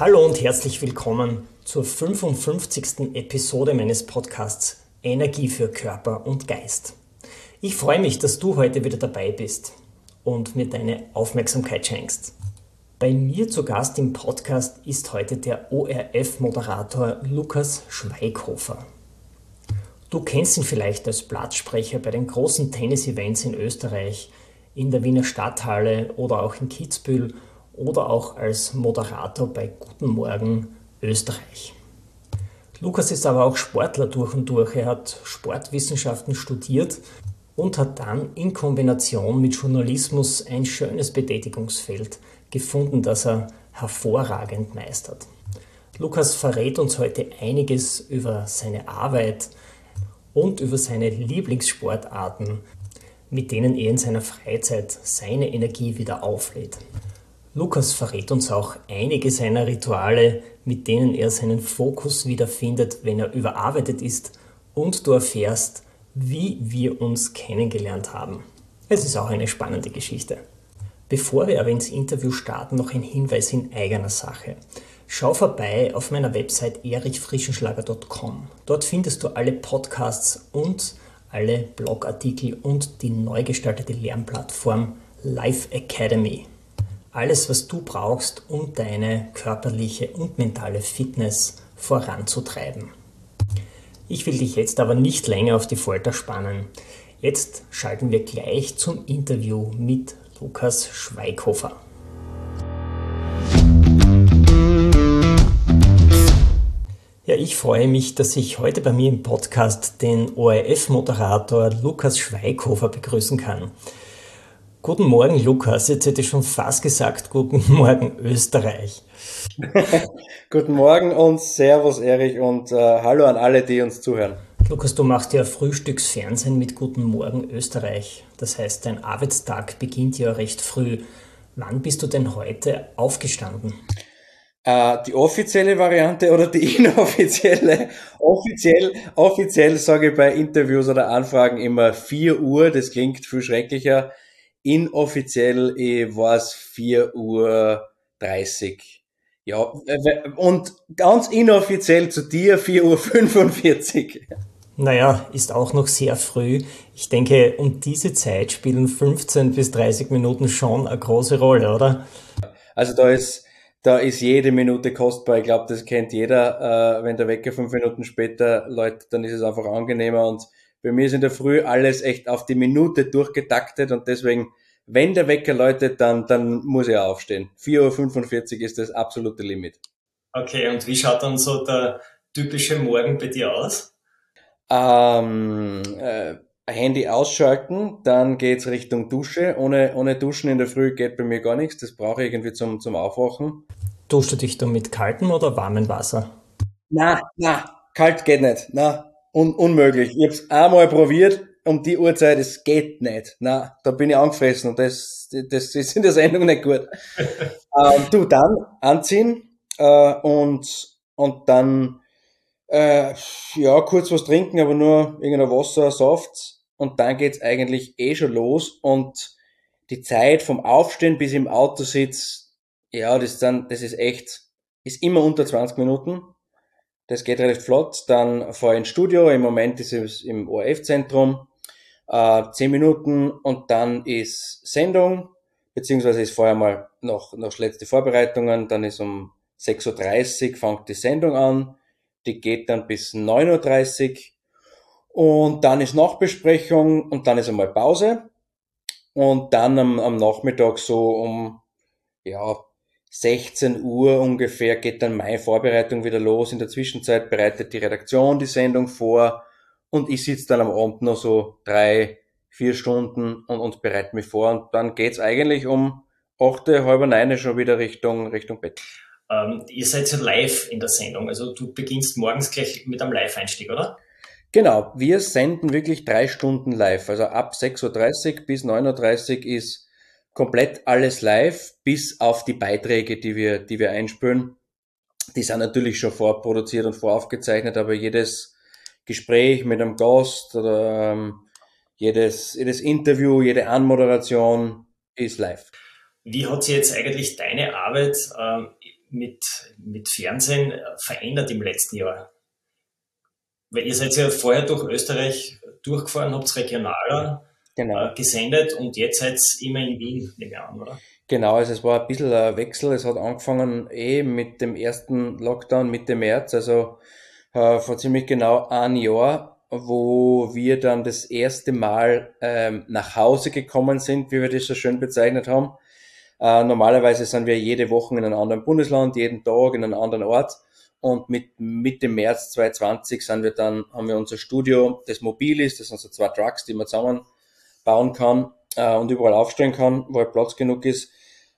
Hallo und herzlich willkommen zur 55. Episode meines Podcasts Energie für Körper und Geist. Ich freue mich, dass du heute wieder dabei bist und mir deine Aufmerksamkeit schenkst. Bei mir zu Gast im Podcast ist heute der ORF-Moderator Lukas Schweighofer. Du kennst ihn vielleicht als Platzsprecher bei den großen Tennis-Events in Österreich, in der Wiener Stadthalle oder auch in Kitzbühel oder auch als Moderator bei Guten Morgen Österreich. Lukas ist aber auch Sportler durch und durch. Er hat Sportwissenschaften studiert und hat dann in Kombination mit Journalismus ein schönes Betätigungsfeld gefunden, das er hervorragend meistert. Lukas verrät uns heute einiges über seine Arbeit und über seine Lieblingssportarten, mit denen er in seiner Freizeit seine Energie wieder auflädt. Lukas verrät uns auch einige seiner Rituale, mit denen er seinen Fokus wiederfindet, wenn er überarbeitet ist und du erfährst, wie wir uns kennengelernt haben. Es ist auch eine spannende Geschichte. Bevor wir aber ins Interview starten, noch ein Hinweis in eigener Sache. Schau vorbei auf meiner Website erichfrischenschlager.com. Dort findest du alle Podcasts und alle Blogartikel und die neu gestaltete Lernplattform Life Academy. Alles, was du brauchst, um deine körperliche und mentale Fitness voranzutreiben. Ich will dich jetzt aber nicht länger auf die Folter spannen. Jetzt schalten wir gleich zum Interview mit Lukas Schweighofer. Ja, ich freue mich, dass ich heute bei mir im Podcast den ORF-Moderator Lukas Schweighofer begrüßen kann. Guten Morgen, Lukas. Jetzt hätte ich schon fast gesagt, guten Morgen, Österreich. guten Morgen und Servus, Erich, und äh, hallo an alle, die uns zuhören. Lukas, du machst ja Frühstücksfernsehen mit Guten Morgen, Österreich. Das heißt, dein Arbeitstag beginnt ja recht früh. Wann bist du denn heute aufgestanden? Äh, die offizielle Variante oder die inoffizielle? Offiziell, offiziell sage ich bei Interviews oder Anfragen immer 4 Uhr. Das klingt viel schrecklicher inoffiziell war es 4 Uhr 30. Ja, und ganz inoffiziell zu dir 4 Uhr 45. Naja, ist auch noch sehr früh. Ich denke, um diese Zeit spielen 15 bis 30 Minuten schon eine große Rolle, oder? Also da ist, da ist jede Minute kostbar. Ich glaube, das kennt jeder. Äh, wenn der Wecker fünf Minuten später läutet, dann ist es einfach angenehmer und bei mir ist in der Früh alles echt auf die Minute durchgetaktet und deswegen, wenn der Wecker läutet, dann, dann muss ich aufstehen. 4.45 Uhr ist das absolute Limit. Okay, und wie schaut dann so der typische Morgen bei dir aus? Ähm, äh, Handy ausschalten, dann geht's Richtung Dusche. Ohne, ohne Duschen in der Früh geht bei mir gar nichts. Das brauche ich irgendwie zum, zum Aufwachen. Duschst du dich dann mit kaltem oder warmem Wasser? Na, na, kalt geht nicht. Na, Un unmöglich. Ich habe es einmal probiert, um die Uhrzeit, es geht nicht. Na, da bin ich angefressen und das, das ist in der Sendung nicht gut. ähm, du, dann anziehen äh, und, und dann äh, ja, kurz was trinken, aber nur irgendein Wasser, Saft und dann geht's eigentlich eh schon los und die Zeit vom Aufstehen bis im Auto sitzt, ja, das dann, das ist echt, ist immer unter 20 Minuten das geht recht flott. Dann fahre ich ins Studio. Im Moment ist es im ORF-Zentrum. Äh, zehn Minuten und dann ist Sendung, beziehungsweise ist vorher mal noch, noch letzte Vorbereitungen. Dann ist um 6.30 Uhr fängt die Sendung an. Die geht dann bis 9.30 Uhr. Und dann ist Nachbesprechung und dann ist einmal Pause. Und dann am, am Nachmittag so um, ja, 16 Uhr ungefähr geht dann meine Vorbereitung wieder los. In der Zwischenzeit bereitet die Redaktion die Sendung vor und ich sitze dann am Abend noch so drei, vier Stunden und, und bereite mich vor. Und dann geht's eigentlich um, achte, halber neun schon wieder Richtung, Richtung Bett. Ähm, ihr seid ja live in der Sendung, also du beginnst morgens gleich mit einem Live-Einstieg, oder? Genau, wir senden wirklich drei Stunden live. Also ab 6.30 Uhr bis 9.30 Uhr ist komplett alles live, bis auf die Beiträge, die wir, die wir einspülen. Die sind natürlich schon vorproduziert und voraufgezeichnet, aber jedes Gespräch mit einem Gast oder ähm, jedes, jedes Interview, jede Anmoderation ist live. Wie hat sich jetzt eigentlich deine Arbeit äh, mit, mit Fernsehen verändert im letzten Jahr? Weil ihr seid ja vorher durch Österreich durchgefahren, habt regionaler genau. äh, gesendet und jetzt seid ihr immer in Wien, nehme ich an, oder? Genau, also es war ein bisschen ein Wechsel. Es hat angefangen eh mit dem ersten Lockdown Mitte März, also äh, vor ziemlich genau ein Jahr, wo wir dann das erste Mal ähm, nach Hause gekommen sind, wie wir das so schön bezeichnet haben. Äh, normalerweise sind wir jede Woche in einem anderen Bundesland, jeden Tag in einem anderen Ort. Und mit Mitte März 2020 sind wir dann, haben wir unser Studio, das mobil ist, das sind so zwei Trucks, die man zusammenbauen kann äh, und überall aufstellen kann, wo halt Platz genug ist,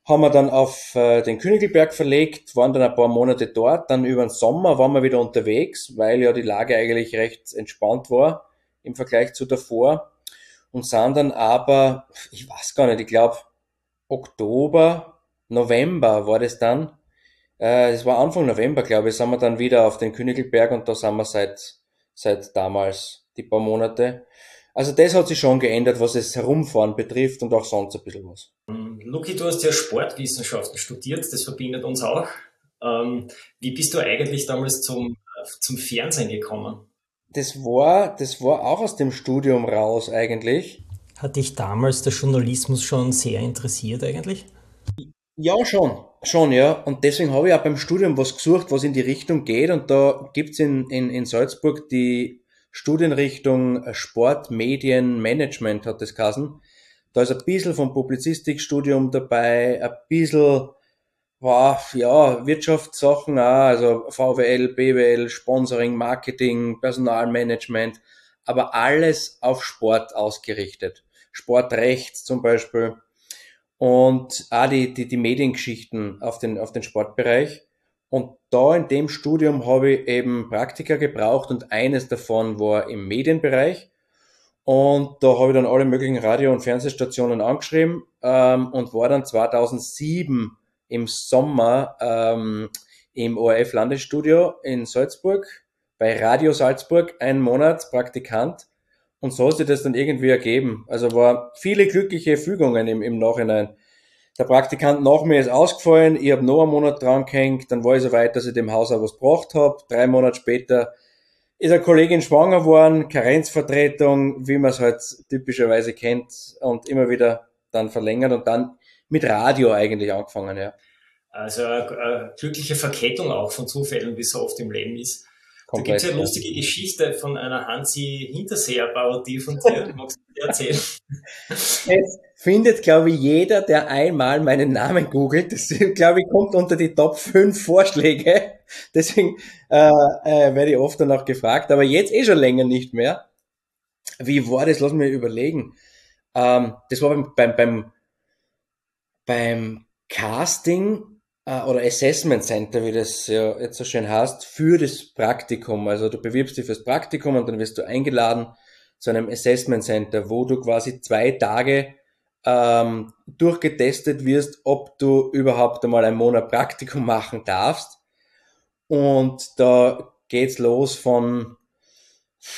haben wir dann auf äh, den Königelberg verlegt, waren dann ein paar Monate dort, dann über den Sommer waren wir wieder unterwegs, weil ja die Lage eigentlich recht entspannt war im Vergleich zu davor. Und sind dann aber, ich weiß gar nicht, ich glaube Oktober, November war das dann, äh, es war Anfang November, glaube ich, sind wir dann wieder auf den Königelberg und da sind wir seit, seit damals die paar Monate. Also das hat sich schon geändert, was das Herumfahren betrifft und auch sonst ein bisschen was. Luki, du hast ja Sportwissenschaften studiert, das verbindet uns auch. Ähm, wie bist du eigentlich damals zum, zum Fernsehen gekommen? Das war, das war auch aus dem Studium raus eigentlich. Hat dich damals der Journalismus schon sehr interessiert eigentlich? Ja, schon. Schon, ja. Und deswegen habe ich auch beim Studium was gesucht, was in die Richtung geht. Und da gibt's in, in, in Salzburg die Studienrichtung Sport, Medien, Management hat das geheißen. Da ist ein bisschen vom Publizistikstudium dabei, ein bisschen, wow, ja, Wirtschaftssachen auch, also VWL, BWL, Sponsoring, Marketing, Personalmanagement, aber alles auf Sport ausgerichtet. Sportrecht zum Beispiel und auch die, die, die Mediengeschichten auf den, auf den Sportbereich. Und da in dem Studium habe ich eben Praktika gebraucht und eines davon war im Medienbereich. Und da habe ich dann alle möglichen Radio- und Fernsehstationen angeschrieben ähm, und war dann 2007 im Sommer ähm, im ORF Landesstudio in Salzburg bei Radio Salzburg einen Monat Praktikant und so hat sich das dann irgendwie ergeben. Also war viele glückliche Fügungen im, im Nachhinein. Der Praktikant nach mir ist ausgefallen, ich habe noch einen Monat dran gehängt, dann war ich so weit, dass ich dem Haus auch was gebracht habe. Drei Monate später ist eine Kollegin schwanger geworden, Karenzvertretung, wie man es halt typischerweise kennt und immer wieder dann verlängert und dann mit Radio eigentlich angefangen, ja. Also eine, eine glückliche Verkettung auch von Zufällen, wie es so oft im Leben ist. Komplett, da gibt es eine lustige Geschichte von einer Hansi Hinterseher-Parodie von dir. Magst du dir erzählen? Findet, glaube ich, jeder, der einmal meinen Namen googelt. Das, glaube ich, kommt unter die Top 5 Vorschläge. Deswegen äh, äh, werde ich oft danach gefragt. Aber jetzt eh schon länger nicht mehr. Wie war das? Lass mich überlegen. Ähm, das war beim, beim, beim, beim Casting äh, oder Assessment Center, wie das ja jetzt so schön heißt, für das Praktikum. Also du bewirbst dich fürs Praktikum und dann wirst du eingeladen zu einem Assessment Center, wo du quasi zwei Tage ähm, durchgetestet wirst, ob du überhaupt einmal einen Monat Praktikum machen darfst. Und da geht's los von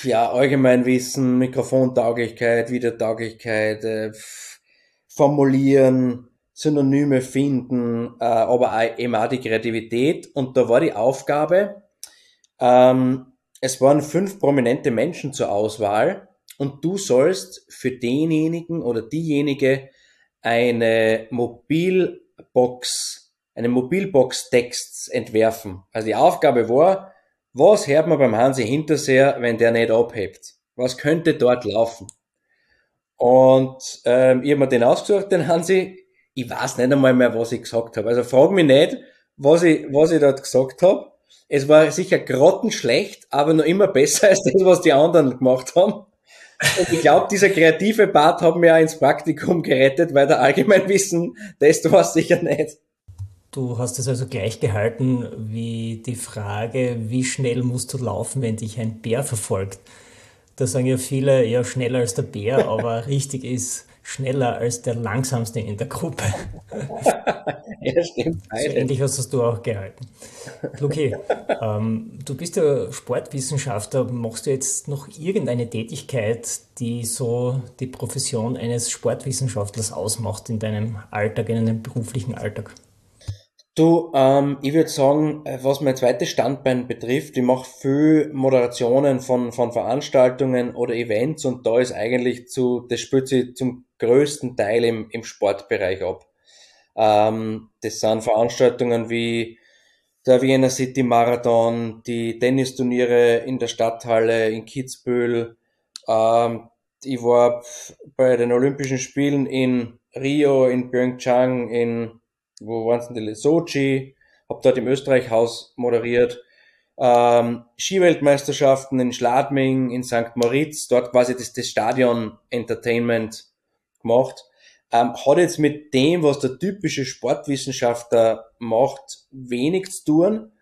ja, Allgemeinwissen, Mikrofontauglichkeit, Videotauglichkeit, äh, Formulieren, Synonyme finden, äh, aber auch eben auch die Kreativität. Und da war die Aufgabe, ähm, es waren fünf prominente Menschen zur Auswahl und du sollst für denjenigen oder diejenige eine Mobilbox, eine Mobilbox-Text entwerfen. Also die Aufgabe war, was hört man beim Hansi Hinterseher, wenn der nicht abhebt? Was könnte dort laufen? Und ähm, ich habe mir den ausgesucht, den Hansi, ich weiß nicht einmal mehr, was ich gesagt habe. Also frag mich nicht, was ich, was ich dort gesagt habe. Es war sicher grottenschlecht, aber noch immer besser als das, was die anderen gemacht haben. Und ich glaube, dieser kreative Part hat mir auch ins Praktikum gerettet, weil der Allgemeinwissen, das war sicher nicht. Du hast es also gleich gehalten wie die Frage, wie schnell musst du laufen, wenn dich ein Bär verfolgt. Da sagen ja viele, ja, schneller als der Bär, aber richtig ist schneller als der langsamste in der Gruppe. ja, stimmt. So ähnlich hast du auch gehalten. Luki, ähm, du bist ja Sportwissenschaftler. Machst du jetzt noch irgendeine Tätigkeit, die so die Profession eines Sportwissenschaftlers ausmacht in deinem Alltag, in deinem beruflichen Alltag? Du, ähm, ich würde sagen, was mein zweites Standbein betrifft, ich mache viel Moderationen von, von Veranstaltungen oder Events und da ist eigentlich zu, das spielt sich zum größten Teil im, im Sportbereich ab. Ähm, das sind Veranstaltungen wie der Vienna City Marathon, die Tennisturniere in der Stadthalle in Kitzbühel. Ähm, ich war bei den Olympischen Spielen in Rio, in Pyeongchang, in wo waren es denn die? Sochi, habe dort im Österreich-Haus moderiert. Ähm, Skiweltmeisterschaften in Schladming, in St. Moritz, dort quasi das, das Stadion Entertainment gemacht. Ähm, hat jetzt mit dem, was der typische Sportwissenschaftler macht, wenig zu tun,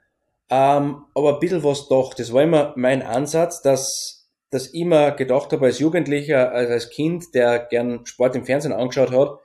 ähm, aber ein bisschen was doch. Das war immer mein Ansatz, dass, dass ich immer gedacht habe als Jugendlicher, als Kind, der gern Sport im Fernsehen angeschaut hat,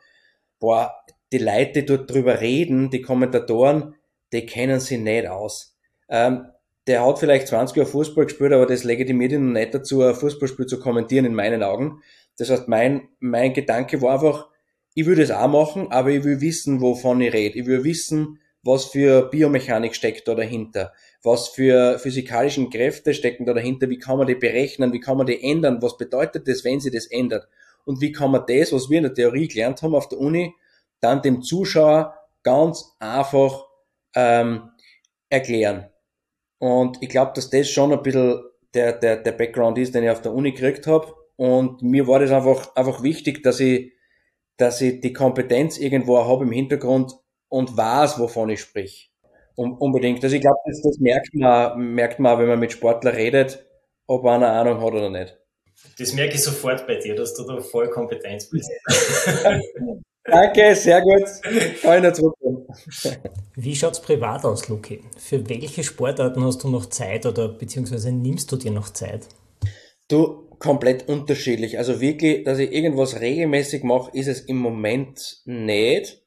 boah, die Leute, die dort drüber reden, die Kommentatoren, die kennen sich nicht aus. Ähm, der hat vielleicht 20 Jahre Fußball gespielt, aber das legitimiert ihn noch nicht dazu, ein Fußballspiel zu kommentieren, in meinen Augen. Das heißt, mein, mein Gedanke war einfach, ich will das auch machen, aber ich will wissen, wovon ich rede. Ich will wissen, was für Biomechanik steckt da dahinter, was für physikalischen Kräfte stecken da dahinter, wie kann man die berechnen, wie kann man die ändern, was bedeutet das, wenn sie das ändert und wie kann man das, was wir in der Theorie gelernt haben auf der Uni, dann dem Zuschauer ganz einfach ähm, erklären. Und ich glaube, dass das schon ein bisschen der, der, der Background ist, den ich auf der Uni gekriegt habe. Und mir war das einfach, einfach wichtig, dass ich, dass ich die Kompetenz irgendwo habe im Hintergrund und weiß, wovon ich sprich. Um, unbedingt. Also ich glaube, das, das merkt man, merkt man, wenn man mit Sportler redet, ob einer Ahnung hat oder nicht. Das merke ich sofort bei dir, dass du da voll Kompetenz bist. Danke, sehr gut. Kann ich zurückkommen. Wie schaut's privat aus, Luki? Für welche Sportarten hast du noch Zeit oder beziehungsweise nimmst du dir noch Zeit? Du, komplett unterschiedlich. Also wirklich, dass ich irgendwas regelmäßig mache, ist es im Moment nicht.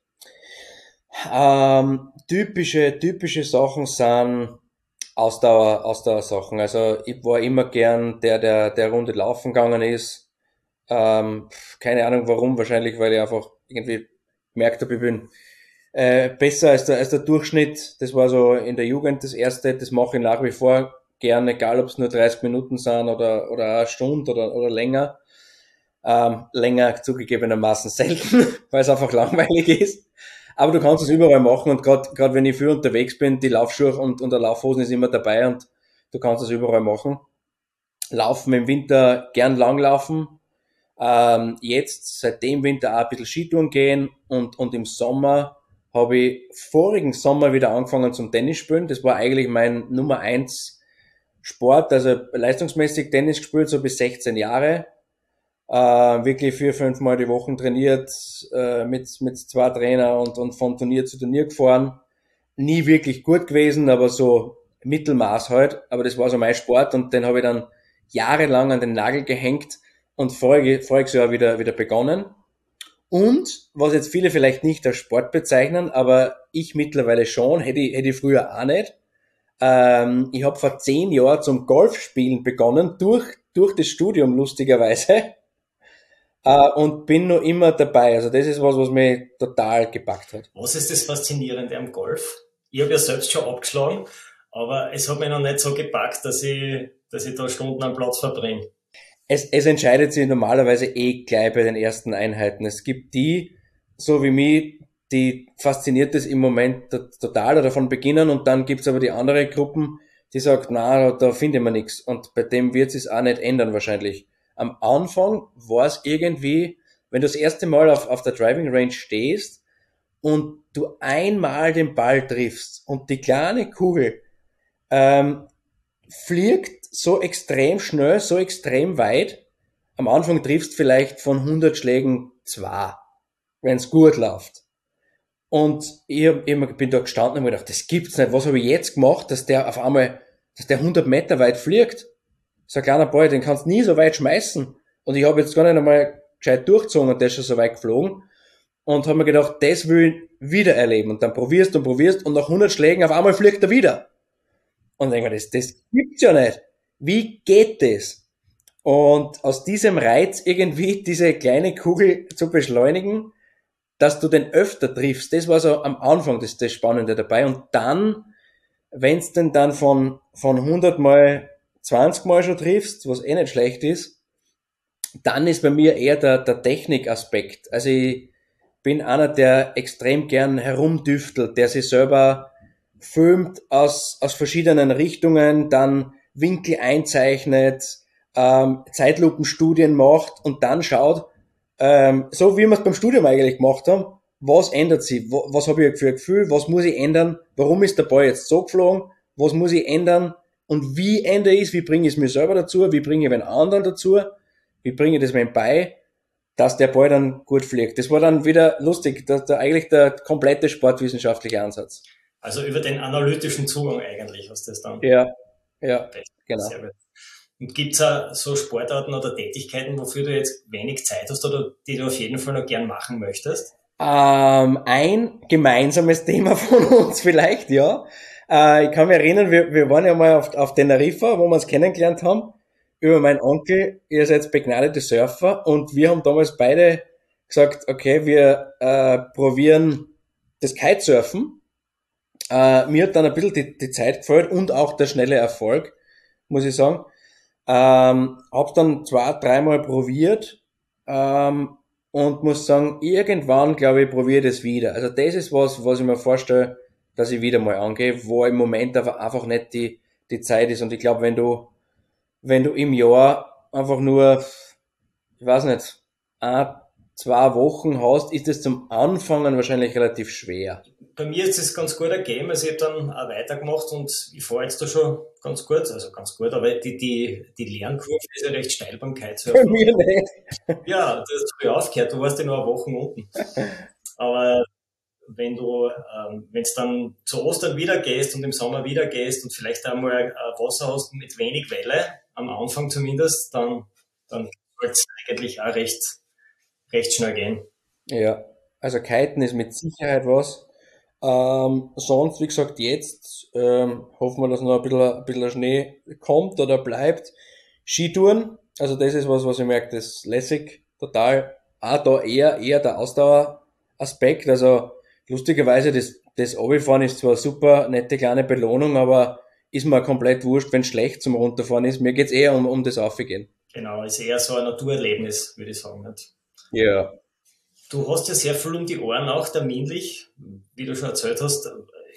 Ähm, typische, typische Sachen sind Ausdauer, Ausdauersachen. Also ich war immer gern der, der, der Runde laufen gegangen ist. Ähm, keine Ahnung warum, wahrscheinlich, weil ich einfach irgendwie gemerkt habe, ich bin äh, besser als der, als der Durchschnitt. Das war so in der Jugend das erste, das mache ich nach wie vor gern, egal ob es nur 30 Minuten sind oder, oder eine Stunde oder, oder länger. Ähm, länger zugegebenermaßen selten, weil es einfach langweilig ist. Aber du kannst es überall machen und gerade wenn ich viel unterwegs bin, die Laufschuhe und, und der Laufhosen ist immer dabei und du kannst es überall machen. Laufen im Winter gern langlaufen, ähm, jetzt seit dem Winter auch ein bisschen Skitouren gehen und, und im Sommer habe ich vorigen Sommer wieder angefangen zum Tennis spielen. Das war eigentlich mein Nummer eins Sport, also leistungsmäßig Tennis gespielt, so bis 16 Jahre. Äh, wirklich vier, fünf Mal die Woche trainiert, äh, mit, mit zwei Trainer und, und von Turnier zu Turnier gefahren. Nie wirklich gut gewesen, aber so Mittelmaß halt. Aber das war so mein Sport und den habe ich dann jahrelang an den Nagel gehängt und vorige, voriges Jahr wieder, wieder begonnen. Und, was jetzt viele vielleicht nicht als Sport bezeichnen, aber ich mittlerweile schon, hätte ich, hätte ich früher auch nicht. Ähm, ich habe vor zehn Jahren zum Golfspielen begonnen, durch, durch das Studium lustigerweise. Äh, und bin noch immer dabei. Also das ist was, was mich total gepackt hat. Was ist das Faszinierende am Golf? Ich habe ja selbst schon abgeschlagen, aber es hat mich noch nicht so gepackt, dass ich, dass ich da Stunden am Platz verbringe es, es entscheidet sich normalerweise eh gleich bei den ersten Einheiten. Es gibt die, so wie mich, die fasziniert es im Moment total oder von Beginnen und dann gibt's aber die andere Gruppen, die sagt, na, da findet man nichts und bei dem wird es auch nicht ändern wahrscheinlich. Am Anfang war es irgendwie, wenn du das erste Mal auf, auf der Driving Range stehst und du einmal den Ball triffst und die kleine Kugel ähm, fliegt so extrem schnell, so extrem weit. am Anfang triffst vielleicht von 100 Schlägen zwei, wenn es gut läuft. Und ich, hab, ich bin da gestanden und mir gedacht, das gibt's nicht. Was habe ich jetzt gemacht, dass der auf einmal, dass der 100 Meter weit fliegt? So ein kleiner Ball, den kannst du nie so weit schmeißen. Und ich habe jetzt gar nicht einmal gescheit durchgezogen und der ist schon so weit geflogen. Und habe mir gedacht, das will ich wieder erleben. Und dann probierst und probierst und nach 100 Schlägen auf einmal fliegt er wieder. Und denke mir, das, das gibt's ja nicht. Wie geht das? Und aus diesem Reiz irgendwie diese kleine Kugel zu beschleunigen, dass du den öfter triffst, das war so am Anfang das, das Spannende dabei. Und dann, wenn es denn dann von, von 100 mal 20 mal schon triffst, was eh nicht schlecht ist, dann ist bei mir eher der, der Technikaspekt. Also ich bin einer, der extrem gern herumdüftelt, der sich selber filmt aus, aus verschiedenen Richtungen, dann Winkel einzeichnet, ähm, Zeitlupenstudien macht und dann schaut, ähm, so wie wir es beim Studium eigentlich gemacht haben, was ändert sich? Was, was habe ich für ein Gefühl? Was muss ich ändern? Warum ist der Ball jetzt so geflogen? Was muss ich ändern? Und wie ändere ich es? Wie bringe ich es mir selber dazu? Wie bringe ich den anderen dazu? Wie bringe ich das mir bei, dass der Ball dann gut fliegt? Das war dann wieder lustig, dass da eigentlich der komplette sportwissenschaftliche Ansatz. Also über den analytischen Zugang eigentlich was das dann. Ja, ja, genau. Und gibt es so Sportarten oder Tätigkeiten, wofür du jetzt wenig Zeit hast oder die du auf jeden Fall noch gern machen möchtest? Ähm, ein gemeinsames Thema von uns vielleicht, ja. Äh, ich kann mich erinnern, wir, wir waren ja mal auf, auf Teneriffa, wo wir uns kennengelernt haben, über meinen Onkel. Ihr seid begnadete Surfer und wir haben damals beide gesagt, okay, wir äh, probieren das Kitesurfen. Äh, mir hat dann ein bisschen die, die Zeit gefällt und auch der schnelle Erfolg, muss ich sagen. Ähm, hab's dann zwei, dreimal probiert ähm, und muss sagen, irgendwann glaube ich, probiere das wieder. Also das ist was, was ich mir vorstelle, dass ich wieder mal angehe, wo im Moment aber einfach nicht die, die Zeit ist. Und ich glaube, wenn du, wenn du im Jahr einfach nur, ich weiß nicht, zwei Wochen hast, ist es zum Anfangen wahrscheinlich relativ schwer. Bei mir ist es ganz gut ergeben, also ich habe dann auch weitergemacht und ich fahre jetzt da schon ganz gut, also ganz gut, aber die, die, die Lernkurve ist ja recht steil beim Kitesurfen. Bei mir nicht. Ja, du hast früh aufgehört, du warst ja nur eine Woche unten. Aber wenn du, ähm, wenn es dann zu Ostern wieder gehst und im Sommer wieder gehst und vielleicht einmal äh, Wasser hast mit wenig Welle, am Anfang zumindest, dann, dann sollte es eigentlich auch recht recht schnell gehen. Ja, also Kiten ist mit Sicherheit was. Ähm, sonst, wie gesagt, jetzt ähm, hoffen wir, dass noch ein bisschen, ein bisschen Schnee kommt oder bleibt. Skitouren, also das ist was, was ich merke, das ist lässig, total. Auch da eher, eher der Ausdaueraspekt. Also lustigerweise, das, das Obifahren ist zwar super, nette kleine Belohnung, aber ist mir komplett wurscht, wenn es schlecht zum Runterfahren ist. Mir geht's eher um, um das Aufgehen. Genau, ist eher so ein Naturerlebnis, würde ich sagen. Nicht? Ja. Du hast ja sehr viel um die Ohren auch terminlich, wie du schon erzählt hast.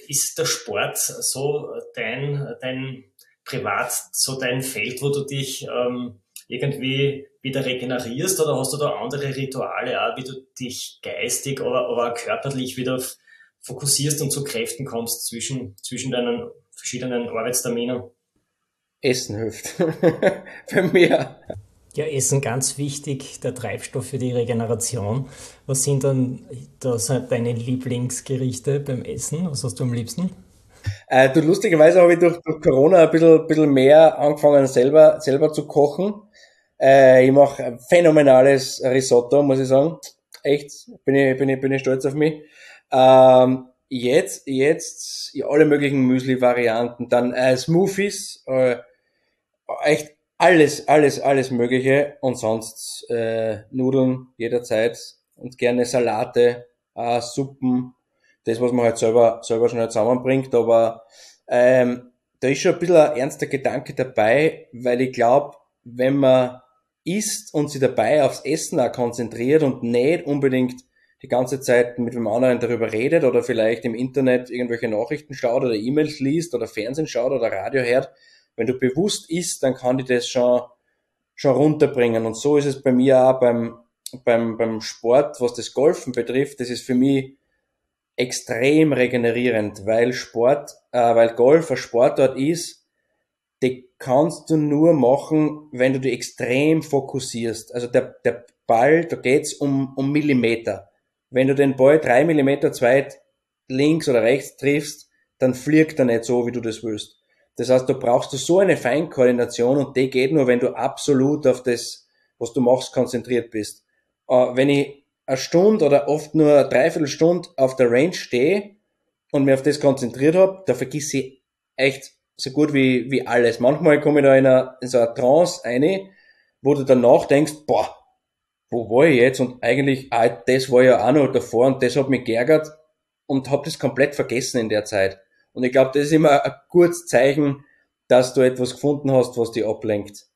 Ist der Sport so dein, dein Privat, so dein Feld, wo du dich ähm, irgendwie wieder regenerierst oder hast du da andere Rituale auch, wie du dich geistig, aber, aber körperlich wieder fokussierst und zu Kräften kommst zwischen, zwischen deinen verschiedenen Arbeitsterminen? Essen hilft. Für mich. Ja, Essen ganz wichtig, der Treibstoff für die Regeneration. Was sind dann das deine Lieblingsgerichte beim Essen? Was hast du am liebsten? Äh, du, lustigerweise habe ich durch, durch Corona ein bisschen, bisschen mehr angefangen, selber, selber zu kochen. Äh, ich mache phänomenales Risotto, muss ich sagen. Echt, bin ich, bin ich, bin ich stolz auf mich. Ähm, jetzt, jetzt, ja, alle möglichen Müsli-Varianten, dann äh, Smoothies, äh, echt alles, alles, alles Mögliche. Und sonst äh, Nudeln jederzeit und gerne Salate, äh, Suppen, das, was man halt selber, selber schnell zusammenbringt, aber ähm, da ist schon ein bisschen ein ernster Gedanke dabei, weil ich glaube, wenn man isst und sich dabei aufs Essen auch konzentriert und nicht unbedingt die ganze Zeit mit dem anderen darüber redet oder vielleicht im Internet irgendwelche Nachrichten schaut oder E-Mails liest oder Fernsehen schaut oder Radio hört, wenn du bewusst isst, dann kann die das schon, schon runterbringen. Und so ist es bei mir auch beim, beim, beim Sport, was das Golfen betrifft. Das ist für mich extrem regenerierend, weil Sport, äh, weil Golf ein Sportart ist, die kannst du nur machen, wenn du dich extrem fokussierst. Also der, der Ball, da geht's um, um Millimeter. Wenn du den Ball drei Millimeter zweit links oder rechts triffst, dann fliegt er nicht so, wie du das willst. Das heißt, du brauchst so eine Feinkoordination und die geht nur, wenn du absolut auf das, was du machst, konzentriert bist. Uh, wenn ich eine Stunde oder oft nur eine Dreiviertelstunde auf der Range stehe und mich auf das konzentriert habe, da vergiss ich echt so gut wie, wie alles. Manchmal komme ich da in, eine, in so eine Trance eine, wo du danach denkst, boah, wo war ich jetzt? Und eigentlich, ah, das war ja auch noch davor und das hat mich geärgert und habe das komplett vergessen in der Zeit. Und ich glaube, das ist immer ein gutes Zeichen, dass du etwas gefunden hast, was dich ablenkt.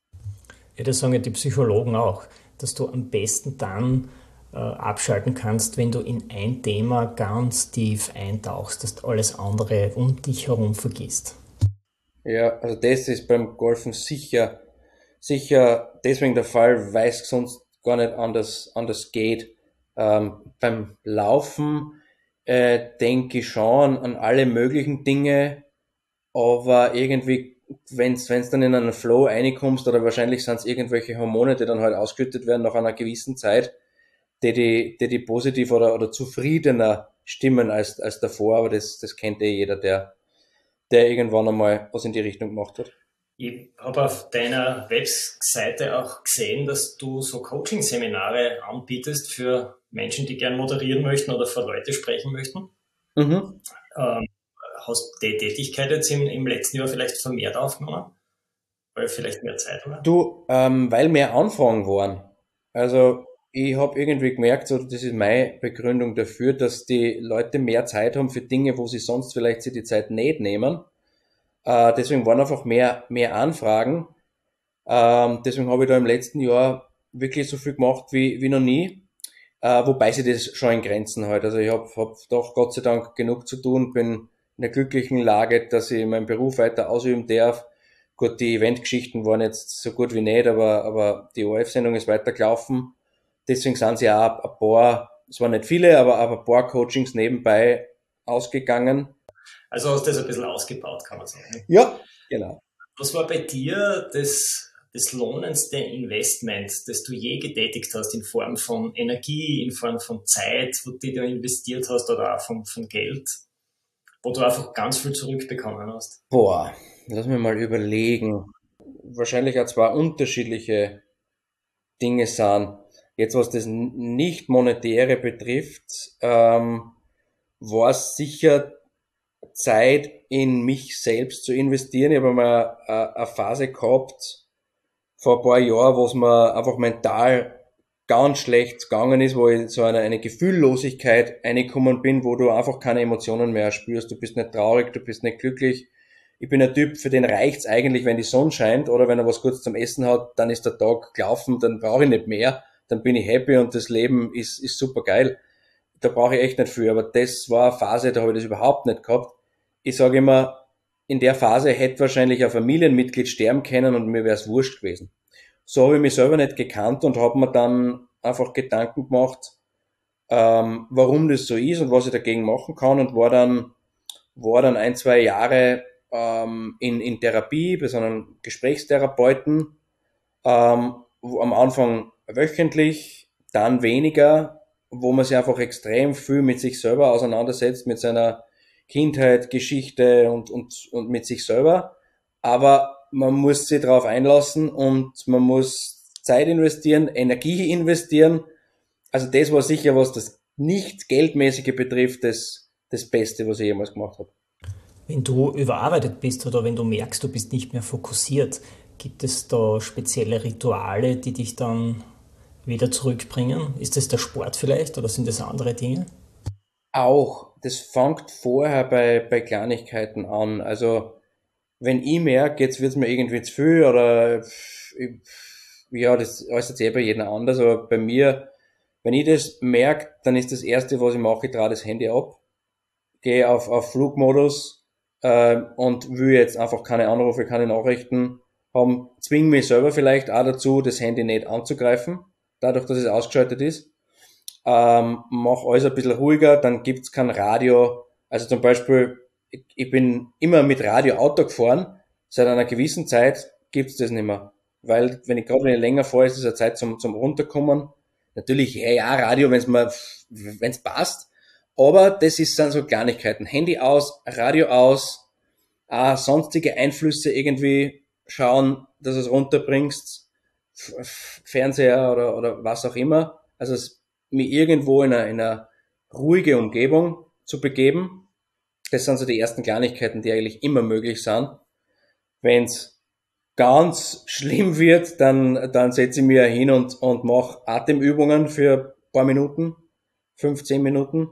Ja, das sagen ja die Psychologen auch, dass du am besten dann äh, abschalten kannst, wenn du in ein Thema ganz tief eintauchst, dass du alles andere um dich herum vergisst. Ja, also das ist beim Golfen sicher, sicher deswegen der Fall, weil es sonst gar nicht anders, anders geht. Ähm, beim Laufen äh, denke ich schon an alle möglichen Dinge, aber irgendwie, wenn es dann in einen Flow reinkommst, oder wahrscheinlich sind es irgendwelche Hormone, die dann halt ausgeschüttet werden nach einer gewissen Zeit, die die, die, die positiv oder, oder zufriedener stimmen als, als davor, aber das, das kennt eh jeder, der, der irgendwann einmal was in die Richtung gemacht hat. Ich habe auf deiner Webseite auch gesehen, dass du so Coaching-Seminare anbietest für Menschen, die gern moderieren möchten oder vor Leute sprechen möchten. Mhm. Ähm, hast du die Tätigkeit jetzt im, im, letzten Jahr vielleicht vermehrt aufgenommen? Weil vielleicht mehr Zeit war? Du, ähm, weil mehr Anfragen waren. Also ich habe irgendwie gemerkt, so, das ist meine Begründung dafür, dass die Leute mehr Zeit haben für Dinge, wo sie sonst vielleicht sich die Zeit nicht nehmen. Äh, deswegen waren einfach mehr, mehr Anfragen. Ähm, deswegen habe ich da im letzten Jahr wirklich so viel gemacht wie, wie noch nie. Äh, wobei sie das schon in Grenzen halt. Also ich habe hab doch Gott sei Dank genug zu tun, bin in der glücklichen Lage, dass ich meinen Beruf weiter ausüben darf. Gut, die Eventgeschichten waren jetzt so gut wie nicht, aber, aber die ORF-Sendung ist weitergelaufen. Deswegen sind sie auch ein paar, es waren nicht viele, aber, aber ein paar Coachings nebenbei ausgegangen. Also hast du das ein bisschen ausgebaut, kann man sagen. Ja, genau. Was war bei dir das, das lohnendste Investment, das du je getätigt hast, in Form von Energie, in Form von Zeit, wo du da investiert hast oder auch von, von Geld, wo du einfach ganz viel zurückbekommen hast? Boah, lass mich mal überlegen. Wahrscheinlich auch zwei unterschiedliche Dinge sind. Jetzt, was das nicht monetäre betrifft, ähm, war es sicher Zeit in mich selbst zu investieren. Ich habe mal eine, Phase gehabt vor ein paar Jahren, wo es mir einfach mental ganz schlecht gegangen ist, wo ich so eine, eine Gefühllosigkeit reingekommen bin, wo du einfach keine Emotionen mehr spürst. Du bist nicht traurig, du bist nicht glücklich. Ich bin ein Typ, für den reicht's eigentlich, wenn die Sonne scheint oder wenn er was kurz zum Essen hat, dann ist der Tag gelaufen, dann brauche ich nicht mehr dann bin ich happy und das Leben ist, ist super geil. Da brauche ich echt nicht viel. Aber das war eine Phase, da habe ich das überhaupt nicht gehabt. Ich sage immer, in der Phase hätte wahrscheinlich ein Familienmitglied sterben können und mir wäre es wurscht gewesen. So habe ich mich selber nicht gekannt und habe mir dann einfach Gedanken gemacht, ähm, warum das so ist und was ich dagegen machen kann und war dann, war dann ein, zwei Jahre ähm, in, in Therapie bei so einem Gesprächstherapeuten, ähm, wo am Anfang wöchentlich, dann weniger, wo man sich einfach extrem viel mit sich selber auseinandersetzt, mit seiner Kindheit, Geschichte und, und, und mit sich selber. Aber man muss sich darauf einlassen und man muss Zeit investieren, Energie investieren. Also das war sicher, was das nicht Geldmäßige betrifft, das, das Beste, was ich jemals gemacht habe. Wenn du überarbeitet bist oder wenn du merkst, du bist nicht mehr fokussiert, gibt es da spezielle Rituale, die dich dann wieder zurückbringen? Ist das der Sport vielleicht oder sind das andere Dinge? Auch. Das fängt vorher bei, bei Kleinigkeiten an. Also, wenn ich merke, jetzt wird es mir irgendwie zu viel oder ja, das äußert sich eh bei jedem anders, aber bei mir, wenn ich das merke, dann ist das Erste, was ich mache, ich drehe das Handy ab, gehe auf, auf Flugmodus äh, und will jetzt einfach keine Anrufe, keine Nachrichten haben, zwinge mich selber vielleicht auch dazu, das Handy nicht anzugreifen dadurch, dass es ausgeschaltet ist. Ähm, mach alles ein bisschen ruhiger, dann gibt's kein Radio. Also zum Beispiel, ich, ich bin immer mit Radio Auto gefahren, seit einer gewissen Zeit gibt's das nicht mehr. Weil, wenn ich gerade wenn ich länger fahre, ist es eine Zeit zum, zum Runterkommen. Natürlich, ja, ja, Radio, wenn's mal, wenn's passt. Aber das ist dann so Kleinigkeiten. Handy aus, Radio aus, auch sonstige Einflüsse irgendwie schauen, dass es runterbringst. Fernseher oder, oder was auch immer. Also mich irgendwo in einer, in einer ruhige Umgebung zu begeben. Das sind so die ersten Kleinigkeiten, die eigentlich immer möglich sind. Wenn's ganz schlimm wird, dann, dann setze ich mich hin und, und mache Atemübungen für paar Minuten, 15 Minuten.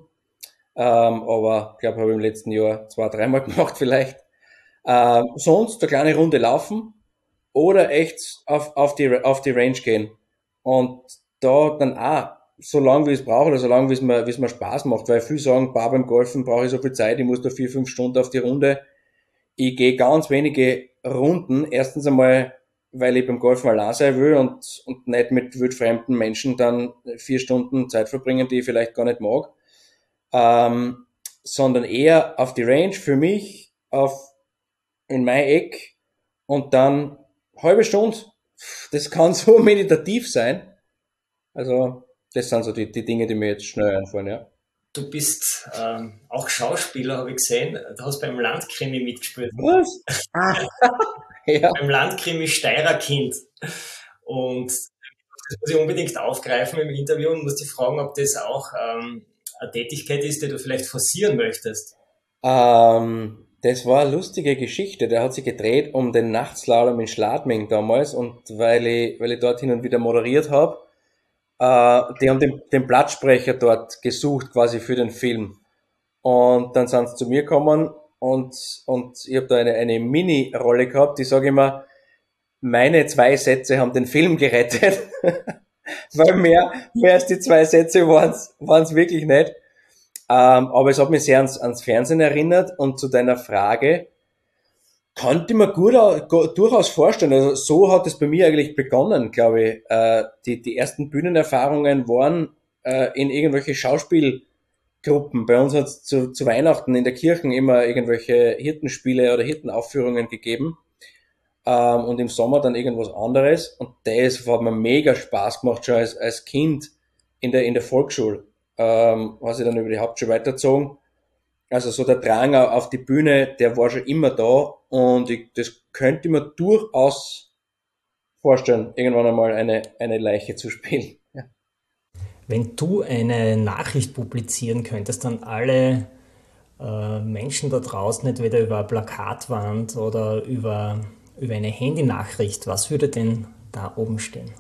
Ähm, aber ich glaube, habe ich im letzten Jahr zwei, dreimal gemacht vielleicht. Ähm, sonst eine kleine Runde laufen oder echt auf, auf, die, auf die Range gehen. Und da dann auch so lange wie es braucht oder so lange wie es mir, wie es mir Spaß macht, weil viele sagen, bar beim Golfen brauche ich so viel Zeit, ich muss da vier, fünf Stunden auf die Runde. Ich gehe ganz wenige Runden. Erstens einmal, weil ich beim Golfen allein sein will und, und nicht mit wildfremden Menschen dann vier Stunden Zeit verbringen, die ich vielleicht gar nicht mag. Ähm, sondern eher auf die Range für mich, auf in mein Eck und dann halbe Stunde. Das kann so meditativ sein. Also das sind so die, die Dinge, die mir jetzt schnell einfallen, ja. Du bist ähm, auch Schauspieler, habe ich gesehen. Du hast beim Landkrimi mitgespielt. Was? Ja. Beim Landkrimi Steirerkind. Und das muss ich unbedingt aufgreifen im Interview und muss dich fragen, ob das auch ähm, eine Tätigkeit ist, die du vielleicht forcieren möchtest. Ähm, das war eine lustige Geschichte. Der hat sich gedreht um den Nachtslalom in Schladming damals und weil ich, weil ich dort hin und wieder moderiert habe, äh, die haben den, den Blattsprecher dort gesucht quasi für den Film. Und dann sind sie zu mir gekommen und, und ich habe da eine, eine Mini-Rolle gehabt, die sage immer, meine zwei Sätze haben den Film gerettet. Weil mehr, mehr als die zwei Sätze waren es wirklich nicht. Ähm, aber es hat mich sehr ans, ans Fernsehen erinnert und zu deiner Frage, könnte ich mir gut, durchaus vorstellen. Also so hat es bei mir eigentlich begonnen, glaube ich. Äh, die, die ersten Bühnenerfahrungen waren äh, in irgendwelche Schauspielgruppen. Bei uns hat es zu, zu Weihnachten in der Kirche immer irgendwelche Hirtenspiele oder Hirtenaufführungen gegeben. Ähm, und im Sommer dann irgendwas anderes. Und das hat mir mega Spaß gemacht, schon als, als Kind in der, in der Volksschule. Ähm, was ich dann über die Hauptschule weitergezogen also so der Drang auf die Bühne, der war schon immer da und ich, das könnte ich mir durchaus vorstellen, irgendwann einmal eine, eine Leiche zu spielen. Ja. Wenn du eine Nachricht publizieren könntest, dann alle äh, Menschen da draußen, entweder über eine Plakatwand oder über, über eine Handynachricht, was würde denn da oben stehen?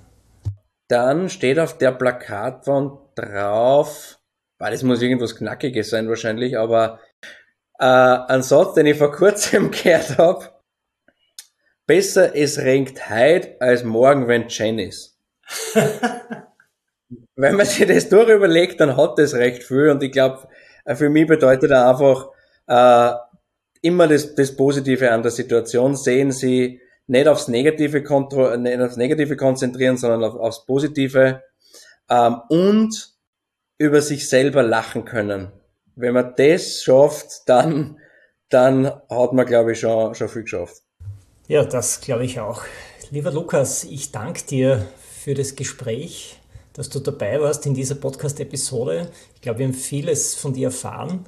Dann steht auf der Plakatwand drauf, Boah, das muss irgendwas Knackiges sein wahrscheinlich, aber äh, ein Satz, den ich vor kurzem gehört habe. Besser es regnet heute als morgen, wenn Jen ist. wenn man sich das durchüberlegt, dann hat das recht viel und ich glaube, äh, für mich bedeutet er einfach äh, immer das, das Positive an der Situation sehen, sie nicht aufs Negative, nicht aufs Negative konzentrieren, sondern auf, aufs Positive ähm, und über sich selber lachen können. Wenn man das schafft, dann, dann hat man, glaube ich, schon, schon viel geschafft. Ja, das glaube ich auch. Lieber Lukas, ich danke dir für das Gespräch, dass du dabei warst in dieser Podcast-Episode. Ich glaube, wir haben vieles von dir erfahren.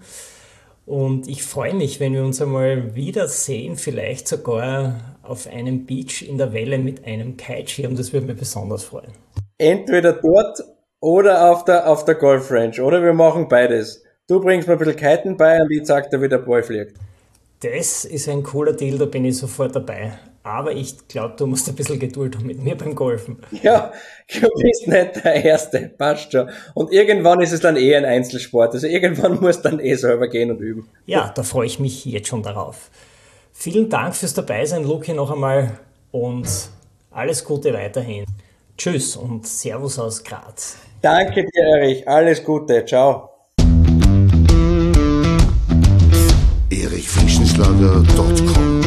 Und ich freue mich, wenn wir uns einmal wiedersehen, vielleicht sogar auf einem Beach in der Welle mit einem Kiteschirm. Das würde mich besonders freuen. Entweder dort oder auf der, auf der Golf Range. Oder wir machen beides. Du bringst mir ein bisschen Kiten bei und ich zeig dir, wie der Ball fliegt. Das ist ein cooler Deal, da bin ich sofort dabei. Aber ich glaube, du musst ein bisschen Geduld haben mit mir beim Golfen. Ja, du bist nicht der Erste, passt schon. Und irgendwann ist es dann eh ein Einzelsport. Also irgendwann musst du dann eh selber gehen und üben. Ja, da freue ich mich jetzt schon darauf. Vielen Dank fürs Dabeisein, Luki, noch einmal und alles Gute weiterhin. Tschüss und Servus aus Graz. Danke dir, Erich. Alles Gute. Ciao. erichfrischenschlager.com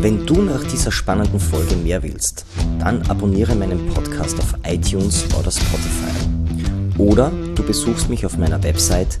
Wenn du nach dieser spannenden Folge mehr willst, dann abonniere meinen Podcast auf iTunes oder Spotify. Oder du besuchst mich auf meiner Website